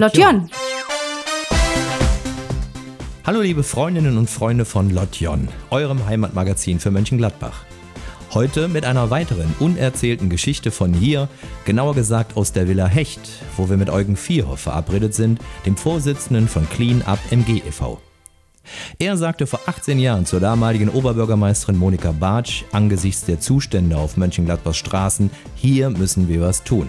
Lotjon. Hallo liebe Freundinnen und Freunde von Lotjon, eurem Heimatmagazin für Mönchengladbach. Heute mit einer weiteren unerzählten Geschichte von hier, genauer gesagt aus der Villa Hecht, wo wir mit Eugen Vierhoff verabredet sind, dem Vorsitzenden von Clean Up MG e.V. Er sagte vor 18 Jahren zur damaligen Oberbürgermeisterin Monika Bartsch angesichts der Zustände auf Mönchengladbachs Straßen, hier müssen wir was tun.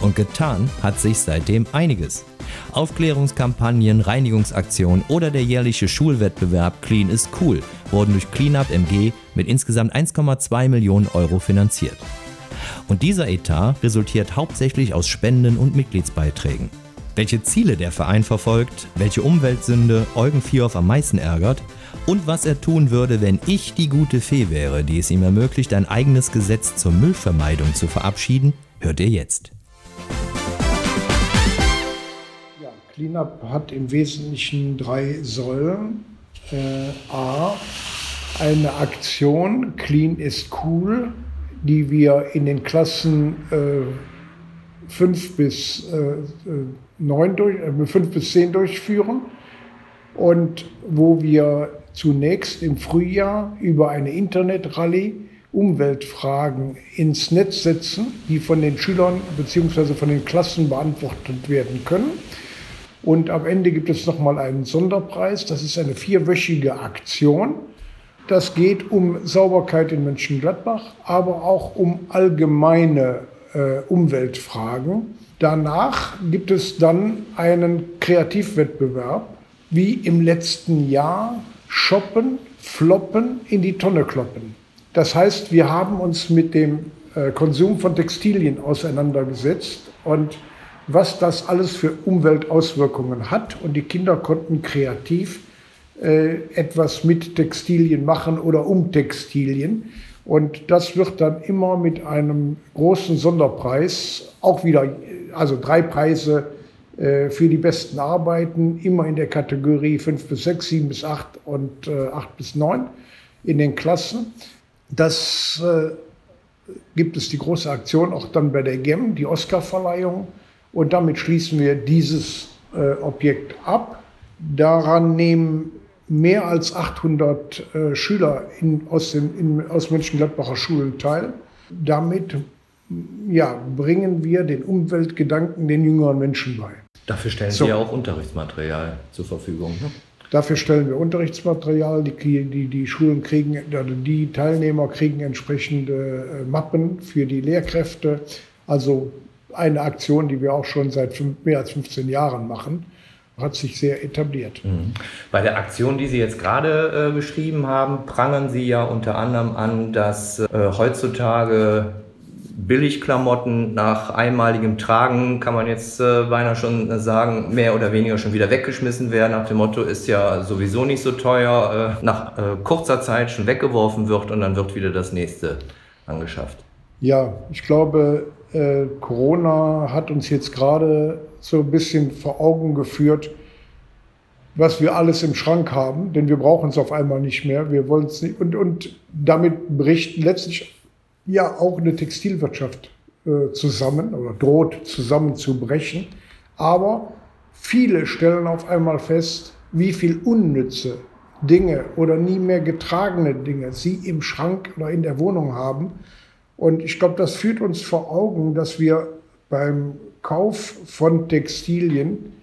Und getan hat sich seitdem einiges. Aufklärungskampagnen, Reinigungsaktionen oder der jährliche Schulwettbewerb Clean ist cool wurden durch Cleanup MG mit insgesamt 1,2 Millionen Euro finanziert. Und dieser Etat resultiert hauptsächlich aus Spenden und Mitgliedsbeiträgen. Welche Ziele der Verein verfolgt, welche Umweltsünde Eugen Vierhoff am meisten ärgert und was er tun würde, wenn ich die gute Fee wäre, die es ihm ermöglicht, ein eigenes Gesetz zur Müllvermeidung zu verabschieden, hört ihr jetzt. Cleanup hat im Wesentlichen drei Säulen. Äh, A, eine Aktion, Clean ist cool, die wir in den Klassen äh, 5 bis, äh, 9 durch, äh, 5 bis 10 durchführen und wo wir zunächst im Frühjahr über eine Internetrallye Umweltfragen ins Netz setzen, die von den Schülern bzw. von den Klassen beantwortet werden können. Und am Ende gibt es nochmal einen Sonderpreis. Das ist eine vierwöchige Aktion. Das geht um Sauberkeit in Mönchengladbach, aber auch um allgemeine äh, Umweltfragen. Danach gibt es dann einen Kreativwettbewerb, wie im letzten Jahr Shoppen, Floppen, in die Tonne kloppen. Das heißt, wir haben uns mit dem äh, Konsum von Textilien auseinandergesetzt und was das alles für Umweltauswirkungen hat. Und die Kinder konnten kreativ äh, etwas mit Textilien machen oder um Textilien. Und das wird dann immer mit einem großen Sonderpreis, auch wieder, also drei Preise äh, für die besten Arbeiten, immer in der Kategorie 5 bis 6, 7 bis 8 und äh, 8 bis 9 in den Klassen. Das äh, gibt es die große Aktion auch dann bei der GEM, die Oscarverleihung. Und damit schließen wir dieses äh, Objekt ab. Daran nehmen mehr als 800 äh, Schüler in, aus, den, in, aus Mönchengladbacher Schulen teil. Damit ja, bringen wir den Umweltgedanken den jüngeren Menschen bei. Dafür stellen so. Sie ja auch Unterrichtsmaterial zur Verfügung. Ne? Dafür stellen wir Unterrichtsmaterial. Die, die, die Schulen kriegen, also die Teilnehmer kriegen entsprechende äh, Mappen für die Lehrkräfte. Also eine Aktion, die wir auch schon seit fünf, mehr als 15 Jahren machen, hat sich sehr etabliert. Mhm. Bei der Aktion, die Sie jetzt gerade äh, beschrieben haben, prangern Sie ja unter anderem an, dass äh, heutzutage Billigklamotten nach einmaligem Tragen, kann man jetzt äh, beinahe schon sagen, mehr oder weniger schon wieder weggeschmissen werden. Nach dem Motto ist ja sowieso nicht so teuer, äh, nach äh, kurzer Zeit schon weggeworfen wird und dann wird wieder das nächste angeschafft. Ja, ich glaube, äh, Corona hat uns jetzt gerade so ein bisschen vor Augen geführt, was wir alles im Schrank haben, denn wir brauchen es auf einmal nicht mehr. Wir wollen es nicht. Und, und damit bricht letztlich ja auch eine Textilwirtschaft äh, zusammen oder droht zusammenzubrechen. Aber viele stellen auf einmal fest, wie viel unnütze Dinge oder nie mehr getragene Dinge sie im Schrank oder in der Wohnung haben und ich glaube, das führt uns vor Augen, dass wir beim Kauf von Textilien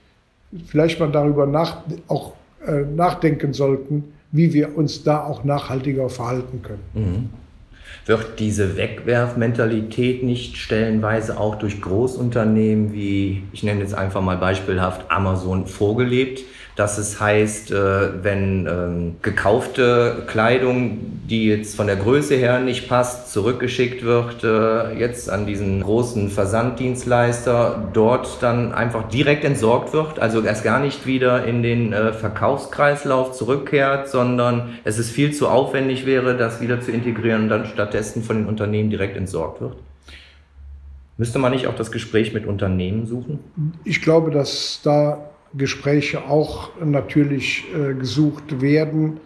vielleicht mal darüber nach, auch äh, nachdenken sollten, wie wir uns da auch nachhaltiger verhalten können. Mhm. Wird diese Wegwerfmentalität nicht stellenweise auch durch Großunternehmen wie, ich nenne jetzt einfach mal beispielhaft Amazon vorgelebt? Dass es heißt, äh, wenn ähm, gekaufte Kleidung, die jetzt von der Größe her nicht passt, zurückgeschickt wird, äh, jetzt an diesen großen Versanddienstleister, dort dann einfach direkt entsorgt wird, also erst gar nicht wieder in den äh, Verkaufskreislauf zurückkehrt, sondern es ist viel zu aufwendig wäre, das wieder zu integrieren und dann stattdessen von den Unternehmen direkt entsorgt wird? Müsste man nicht auch das Gespräch mit Unternehmen suchen? Ich glaube, dass da Gespräche auch natürlich äh, gesucht werden.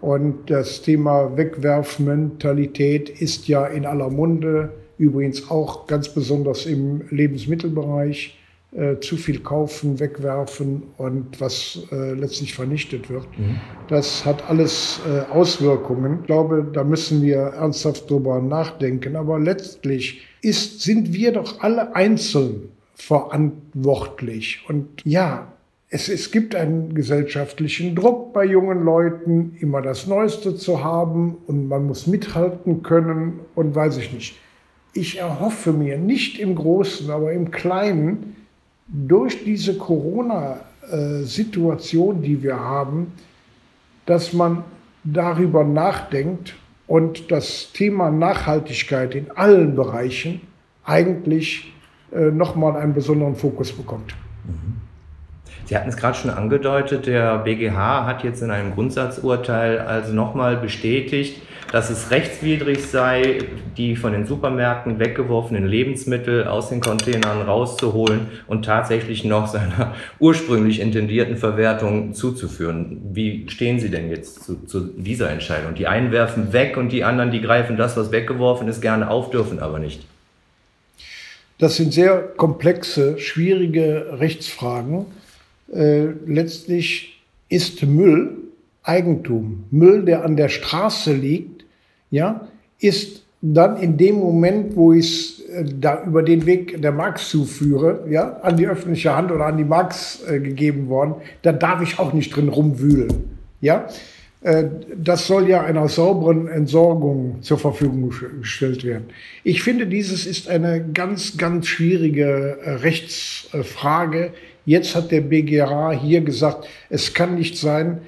Und das Thema Wegwerfmentalität ist ja in aller Munde, übrigens auch ganz besonders im Lebensmittelbereich. äh, zu viel kaufen, wegwerfen und was äh, letztlich vernichtet wird. Mhm. Das hat alles äh, Auswirkungen. Ich glaube, da müssen wir ernsthaft drüber nachdenken. Aber letztlich ist, sind wir doch alle einzeln verantwortlich. Und ja, es, es gibt einen gesellschaftlichen Druck bei jungen Leuten, immer das Neueste zu haben und man muss mithalten können und weiß ich nicht. Ich erhoffe mir nicht im Großen, aber im Kleinen, durch diese Corona-Situation, die wir haben, dass man darüber nachdenkt und das Thema Nachhaltigkeit in allen Bereichen eigentlich äh, nochmal einen besonderen Fokus bekommt. Mhm. Sie hatten es gerade schon angedeutet, der BGH hat jetzt in einem Grundsatzurteil also nochmal bestätigt, dass es rechtswidrig sei, die von den Supermärkten weggeworfenen Lebensmittel aus den Containern rauszuholen und tatsächlich noch seiner ursprünglich intendierten Verwertung zuzuführen. Wie stehen Sie denn jetzt zu, zu dieser Entscheidung? Die einen werfen weg und die anderen, die greifen das, was weggeworfen ist, gerne auf, dürfen aber nicht. Das sind sehr komplexe, schwierige Rechtsfragen. Äh, letztlich ist Müll Eigentum. Müll, der an der Straße liegt, ja, ist dann in dem Moment, wo ich es äh, da über den Weg der Marx zuführe, ja, an die öffentliche Hand oder an die Marx äh, gegeben worden, da darf ich auch nicht drin rumwühlen. Ja, äh, das soll ja einer sauberen Entsorgung zur Verfügung gestellt werden. Ich finde, dieses ist eine ganz, ganz schwierige äh, Rechtsfrage. Jetzt hat der BGH hier gesagt, es kann nicht sein,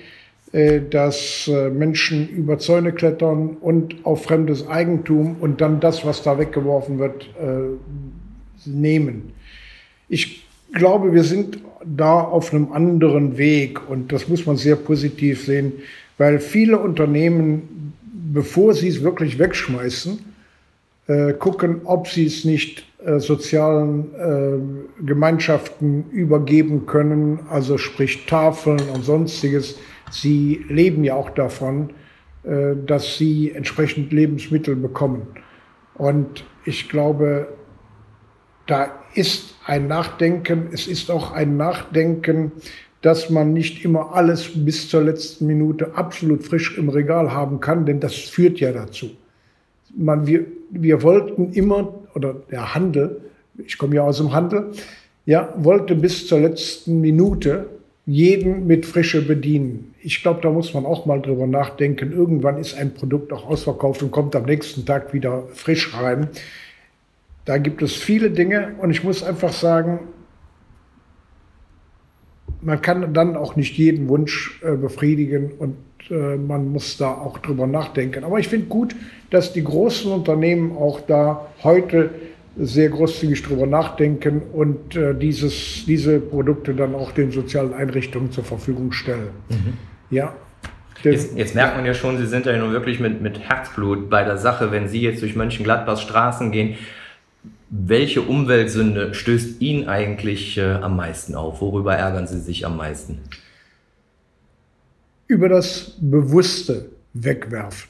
äh, dass Menschen über Zäune klettern und auf fremdes Eigentum und dann das, was da weggeworfen wird, nehmen. Ich glaube, wir sind da auf einem anderen Weg und das muss man sehr positiv sehen weil viele Unternehmen, bevor sie es wirklich wegschmeißen, äh, gucken, ob sie es nicht äh, sozialen äh, Gemeinschaften übergeben können, also sprich Tafeln und sonstiges. Sie leben ja auch davon, äh, dass sie entsprechend Lebensmittel bekommen. Und ich glaube, da ist ein Nachdenken, es ist auch ein Nachdenken dass man nicht immer alles bis zur letzten Minute absolut frisch im Regal haben kann, denn das führt ja dazu. Man, wir, wir wollten immer, oder der Handel, ich komme ja aus dem Handel, ja, wollte bis zur letzten Minute jeden mit Frische bedienen. Ich glaube, da muss man auch mal drüber nachdenken. Irgendwann ist ein Produkt auch ausverkauft und kommt am nächsten Tag wieder frisch rein. Da gibt es viele Dinge und ich muss einfach sagen, man kann dann auch nicht jeden Wunsch äh, befriedigen und äh, man muss da auch drüber nachdenken. Aber ich finde gut, dass die großen Unternehmen auch da heute sehr großzügig drüber nachdenken und äh, dieses, diese Produkte dann auch den sozialen Einrichtungen zur Verfügung stellen. Mhm. Ja. Jetzt, jetzt, merkt man ja schon, Sie sind ja nun wirklich mit, mit Herzblut bei der Sache, wenn Sie jetzt durch Mönchengladbachs Straßen gehen. Welche Umweltsünde stößt Ihnen eigentlich äh, am meisten auf? Worüber ärgern Sie sich am meisten? Über das bewusste Wegwerfen.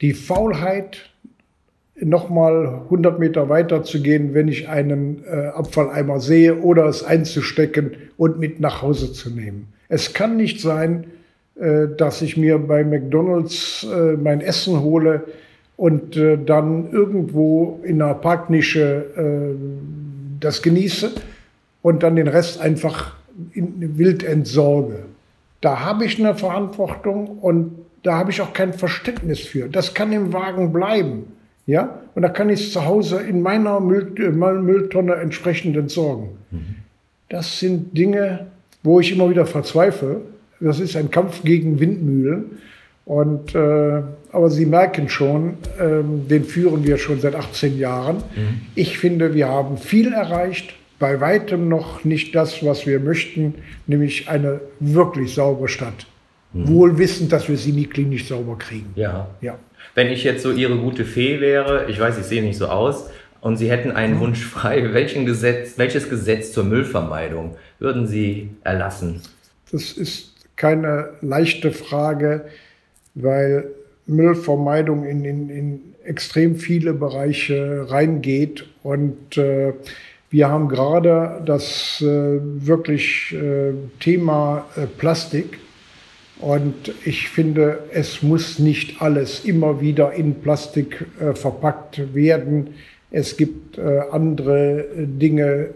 Die Faulheit, nochmal 100 Meter weiter zu gehen, wenn ich einen äh, Abfalleimer sehe oder es einzustecken und mit nach Hause zu nehmen. Es kann nicht sein, äh, dass ich mir bei McDonald's äh, mein Essen hole, und äh, dann irgendwo in einer Parknische äh, das genieße und dann den Rest einfach in, wild entsorge. Da habe ich eine Verantwortung und da habe ich auch kein Verständnis für. Das kann im Wagen bleiben. Ja? Und da kann ich es zu Hause in meiner Müll, Mülltonne entsprechend entsorgen. Mhm. Das sind Dinge, wo ich immer wieder verzweifle. Das ist ein Kampf gegen Windmühlen. Und, äh, aber Sie merken schon, ähm, den führen wir schon seit 18 Jahren. Mhm. Ich finde, wir haben viel erreicht, bei weitem noch nicht das, was wir möchten, nämlich eine wirklich saubere Stadt. Mhm. Wohl wissend, dass wir sie nie klinisch sauber kriegen. Ja. ja. Wenn ich jetzt so Ihre gute Fee wäre, ich weiß, ich sehe nicht so aus, und Sie hätten einen mhm. Wunsch frei, welchen Gesetz, welches Gesetz zur Müllvermeidung würden Sie erlassen? Das ist keine leichte Frage weil Müllvermeidung in, in, in extrem viele Bereiche reingeht. Und äh, Wir haben gerade das äh, wirklich äh, Thema äh, Plastik. Und ich finde, es muss nicht alles immer wieder in Plastik äh, verpackt werden. Es gibt äh, andere Dinge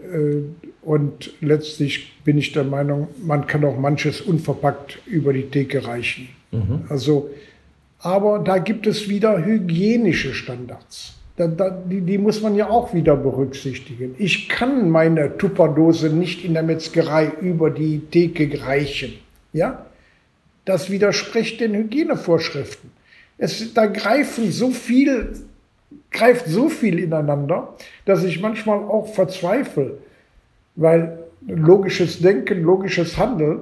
und letztlich bin ich der Meinung, man kann auch manches unverpackt über die Theke reichen. Mhm. Also, aber da gibt es wieder hygienische Standards. Da, da, die, die, muss man ja auch wieder berücksichtigen. Ich kann meine Tupperdose nicht in der Metzgerei über die Theke reichen. Ja? Das widerspricht den Hygienevorschriften. Es, da greifen so viel, greift so viel ineinander, dass ich manchmal auch verzweifle, weil logisches Denken, logisches Handeln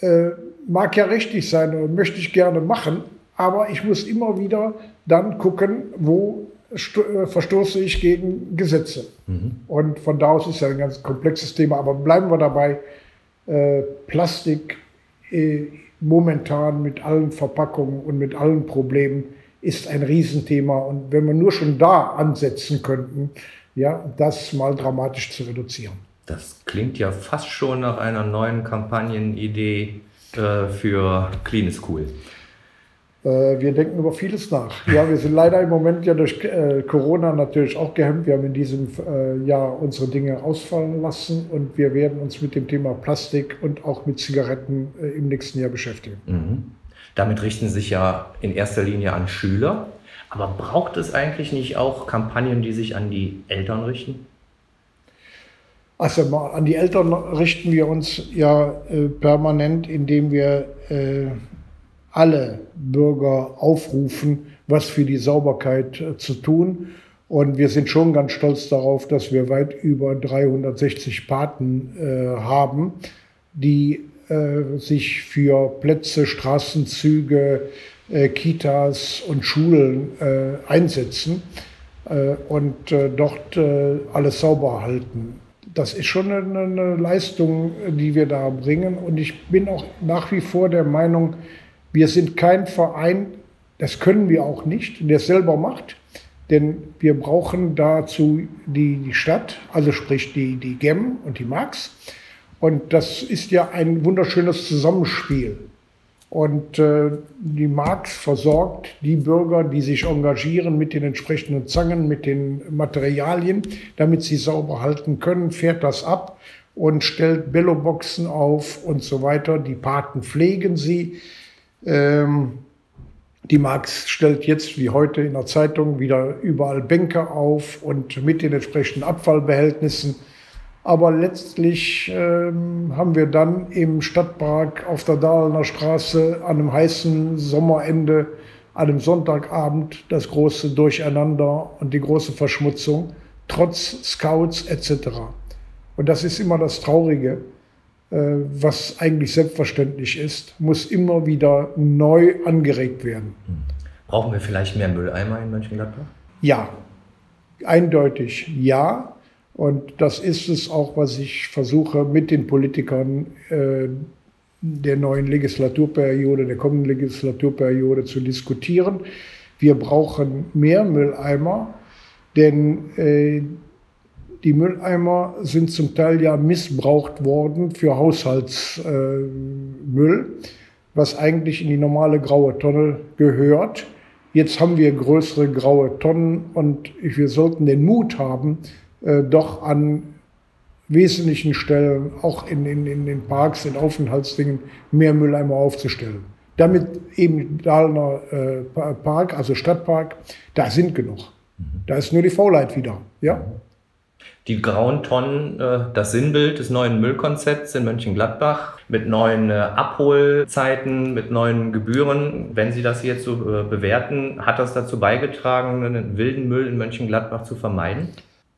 äh, mag ja richtig sein und möchte ich gerne machen, aber ich muss immer wieder dann gucken, wo äh, verstoße ich gegen Gesetze. Mhm. Und von da aus ist ja ein ganz komplexes Thema. Aber bleiben wir dabei, äh, Plastik äh, momentan mit allen Verpackungen und mit allen Problemen ist ein Riesenthema. Und wenn wir nur schon da ansetzen könnten, ja, das mal dramatisch zu reduzieren. Das klingt ja fast schon nach einer neuen Kampagnenidee äh, für Clean is Cool. Äh, wir denken über vieles nach. Ja, wir sind leider im Moment ja durch äh, Corona natürlich auch gehemmt. Wir haben in diesem äh, Jahr unsere Dinge ausfallen lassen und wir werden uns mit dem Thema Plastik und auch mit Zigaretten im nächsten Jahr beschäftigen. Mhm. Damit richten sich ja in erster Linie an Schüler. Aber braucht es eigentlich nicht auch Kampagnen, die sich an die Eltern richten? Also an die Eltern richten wir uns ja permanent, indem wir alle Bürger aufrufen, was für die Sauberkeit äh, zu tun. Und wir sind schon ganz stolz darauf, dass wir weit über 360 Paten äh, haben, die äh, sich für Plätze, Straßenzüge, äh, Kitas und Schulen äh, einsetzen äh, und dort alles sauber halten. Das ist schon eine, eine Leistung, die wir da bringen. Und ich bin auch nach wie vor der Meinung, wir sind kein Verein, das können wir auch nicht, der es selber macht, denn wir brauchen dazu die, Stadt, also sprich die, die GEM und die Marx. Und das ist ja ein wunderschönes Zusammenspiel. Und äh, die Marx versorgt die Bürger, die sich engagieren mit den entsprechenden Zangen, mit den Materialien, damit sie sauber halten können, fährt das ab und stellt Belloboxen auf und so weiter. Die Paten pflegen sie. Ähm, die Marx stellt jetzt wie heute in der Zeitung wieder überall Bänke auf und mit den entsprechenden Abfallbehältnissen. Aber letztlich ähm, haben wir dann im Stadtpark auf der Dahlener Straße an einem heißen Sommerende, an einem Sonntagabend das große Durcheinander und die große Verschmutzung, trotz Scouts etc. Und das ist immer das Traurige. Äh, was eigentlich selbstverständlich ist, muss immer wieder neu angeregt werden. Brauchen wir vielleicht mehr Mülleimer in Mönchengladbach? Ja, eindeutig ja. Und das ist es auch, was ich versuche mit den Politikern äh, der neuen Legislaturperiode, der kommenden Legislaturperiode zu diskutieren. Wir brauchen mehr Mülleimer, denn äh, die Mülleimer sind zum Teil ja missbraucht worden für Haushaltsmüll, äh, was eigentlich in die normale graue Tonne gehört. Jetzt haben wir größere graue Tonnen und wir sollten den Mut haben, äh, doch an wesentlichen Stellen, auch in, in, in den Parks, in Aufenthaltsdingen, mehr Mülleimer aufzustellen. Damit eben Dahlener äh, Park, also Stadtpark, da sind genug. Mhm. Da ist nur die Faulheit wieder. Ja? Die grauen Tonnen, äh, das Sinnbild des neuen Müllkonzepts in Mönchengladbach mit neuen äh, Abholzeiten, mit neuen Gebühren. Wenn Sie das jetzt so äh, bewerten, hat das dazu beigetragen, einen wilden Müll in Mönchengladbach zu vermeiden?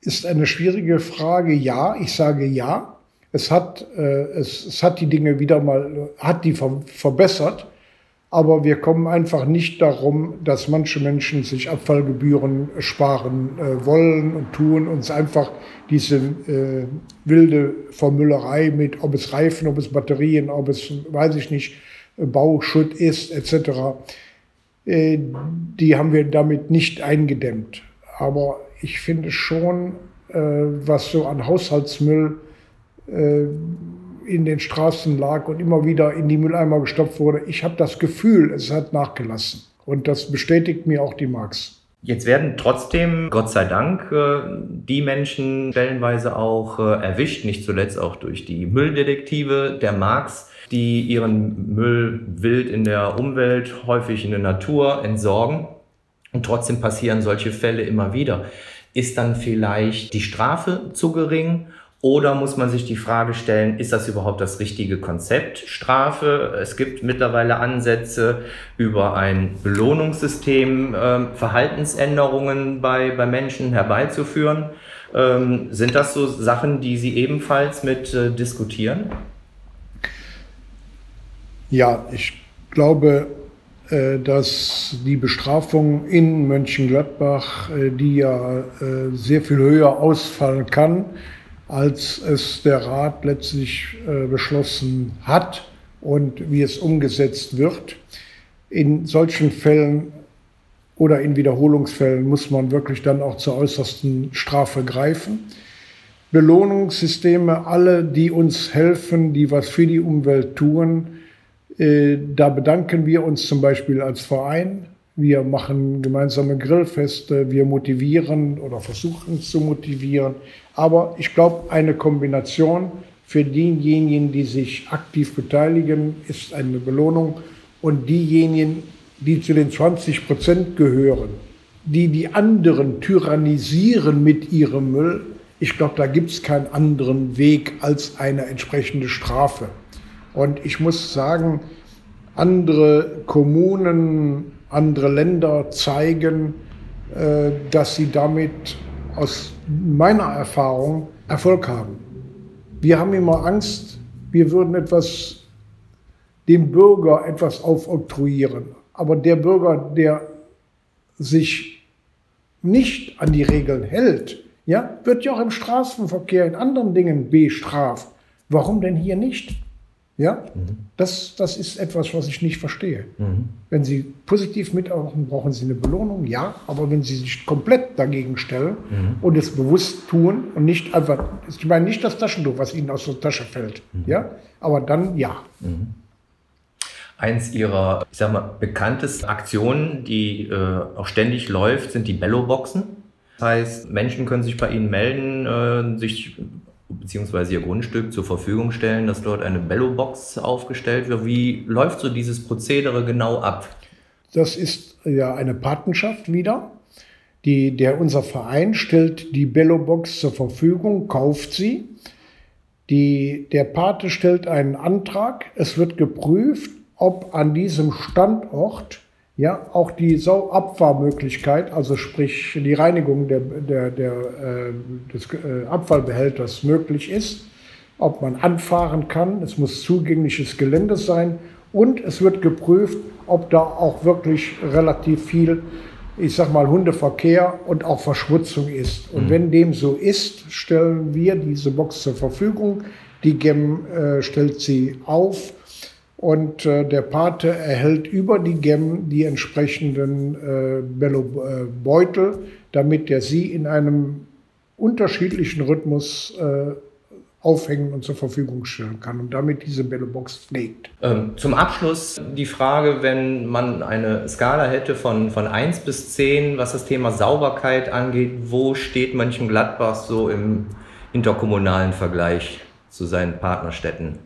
Ist eine schwierige Frage. Ja, ich sage ja. Es hat, es, es hat die Dinge wieder mal, hat die verbessert. Aber wir kommen einfach nicht darum, dass manche Menschen sich Abfallgebühren sparen äh, wollen und tun, uns einfach diese äh, wilde Vermüllerei mit, ob es Reifen, ob es Batterien, ob es, weiß ich nicht, Bauschutt ist, etc., äh, die haben wir damit nicht eingedämmt. Aber ich finde schon, äh, was so an Haushaltsmüll äh, in den Straßen lag und immer wieder in die Mülleimer gestopft wurde. Ich habe das Gefühl, es hat nachgelassen. Und das bestätigt mir auch die Marx. Jetzt werden trotzdem, Gott sei Dank, äh, die Menschen stellenweise auch äh, erwischt, nicht zuletzt auch durch die Mülldetektive der Marx, die ihren Müll wild in der Umwelt, häufig in der Natur entsorgen. Und trotzdem passieren solche Fälle immer wieder. Ist dann vielleicht die Strafe zu gering oder muss man sich die Frage stellen, ist das überhaupt das richtige Konzept Strafe? Es gibt mittlerweile Ansätze über ein Belohnungssystem, äh, Verhaltensänderungen bei, bei Menschen herbeizuführen. Ähm, sind das so Sachen, die Sie ebenfalls mit äh, diskutieren? Ja, ich glaube, äh, dass die Bestrafung in Mönchengladbach, äh, die ja äh, sehr viel höher ausfallen kann, als es der Rat letztlich äh, beschlossen hat und wie es umgesetzt wird. In solchen Fällen oder in Wiederholungsfällen muss man wirklich dann auch zur äußersten Strafe greifen. Belohnungssysteme, alle, die uns helfen, die was für die Umwelt tun, äh, da bedanken wir uns zum Beispiel als Verein wir machen gemeinsame Grillfeste, wir motivieren oder versuchen zu motivieren. Aber ich glaube, eine Kombination für diejenigen, die sich aktiv beteiligen, ist eine Belohnung. Und diejenigen, die zu den 20 Prozent gehören, die die anderen tyrannisieren mit ihrem Müll, ich glaube, da gibt es keinen anderen Weg als eine entsprechende Strafe. Und ich muss sagen, andere Kommunen, andere Länder zeigen, äh, dass sie damit aus meiner Erfahrung Erfolg haben. Wir haben immer Angst, wir würden etwas dem Bürger etwas aufoktroyieren. Aber der Bürger, der sich nicht an die Regeln hält, ja, wird ja auch im Straßenverkehr in anderen Dingen bestraft. Warum denn hier nicht? Ja, mhm. das, das ist etwas, was ich nicht verstehe. Mhm. Wenn Sie positiv mitarbeiten, brauchen Sie eine Belohnung, ja, aber wenn Sie sich komplett dagegen stellen mhm. und es bewusst tun und nicht einfach, ich meine nicht das Taschentuch, was Ihnen aus der Tasche fällt, mhm. ja, aber dann ja. Mhm. Eins Ihrer, ich sag mal, bekanntesten Aktionen, die äh, auch ständig läuft, sind die Bello-Boxen. Das heißt, Menschen können sich bei Ihnen melden, äh, sich beziehungsweise ihr Grundstück zur Verfügung stellen, dass dort eine Bello-Box aufgestellt wird. Wie läuft so dieses Prozedere genau ab? Das ist ja eine Patenschaft wieder. Die, der, unser Verein stellt die Bello-Box zur Verfügung, kauft sie. Die, der Pate stellt einen Antrag. Es wird geprüft, ob an diesem Standort ja, auch die Sauabfahrmöglichkeit, also sprich die Reinigung der, der, der, äh, des äh, Abfallbehälters möglich ist, ob man anfahren kann. Es muss zugängliches Gelände sein und es wird geprüft, ob da auch wirklich relativ viel, ich sag mal, Hundeverkehr und auch Verschmutzung ist. Und mhm. wenn dem so ist, stellen wir diese Box zur Verfügung. Die GEM äh, stellt sie auf und äh, der Pate erhält über die GEM die entsprechenden äh, Bello-Beutel, äh, damit er sie in einem unterschiedlichen Rhythmus äh, aufhängen und zur Verfügung stellen kann und damit diese Bello-Box pflegt. Ähm, zum Abschluss die Frage, wenn man eine Skala hätte von, von 1 bis 10, was das Thema Sauberkeit angeht, wo steht Mönchengladbach so im interkommunalen Vergleich zu seinen Partnerstädten?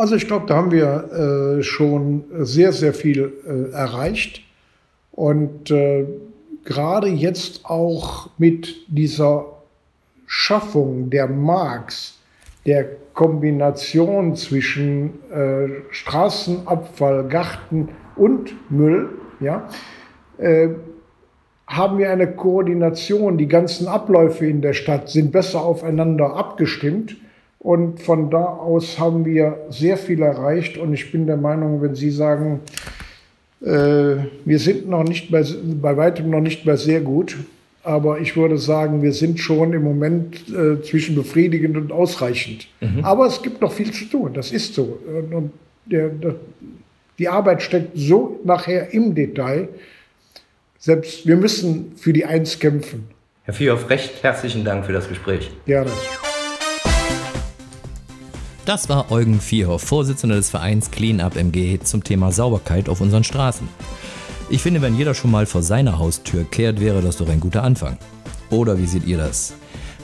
Also ich glaube, da haben wir äh, schon sehr, sehr viel äh, erreicht. Und äh, gerade jetzt auch mit dieser Schaffung der Marks, der Kombination zwischen äh, Straßenabfall, Garten und Müll, ja, äh, haben wir eine Koordination. Die ganzen Abläufe in der Stadt sind besser aufeinander abgestimmt. Und von da aus haben wir sehr viel erreicht. Und ich bin der Meinung, wenn Sie sagen, äh, wir sind noch nicht bei, bei weitem noch nicht bei sehr gut, aber ich würde sagen, wir sind schon im Moment äh, zwischen befriedigend und ausreichend. Mhm. Aber es gibt noch viel zu tun, das ist so. Und der, der, die Arbeit steckt so nachher im Detail. Selbst wir müssen für die Eins kämpfen. Herr Viehhoff, recht herzlichen Dank für das Gespräch. Gerne. Das war Eugen Vierhoff, Vorsitzender des Vereins Clean Up MG zum Thema Sauberkeit auf unseren Straßen. Ich finde, wenn jeder schon mal vor seiner Haustür kehrt, wäre das doch ein guter Anfang. Oder wie seht ihr das?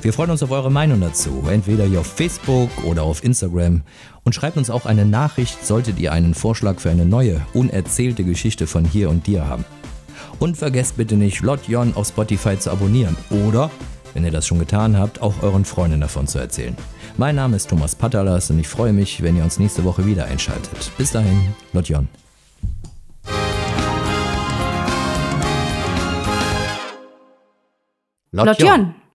Wir freuen uns auf eure Meinung dazu, entweder hier auf Facebook oder auf Instagram. Und schreibt uns auch eine Nachricht, solltet ihr einen Vorschlag für eine neue, unerzählte Geschichte von hier und dir haben. Und vergesst bitte nicht, Lotjon auf Spotify zu abonnieren oder, wenn ihr das schon getan habt, auch euren Freunden davon zu erzählen. Mein Name ist Thomas Patalas und ich freue mich, wenn ihr uns nächste Woche wieder einschaltet. Bis dahin, Lotjon. Lotjon.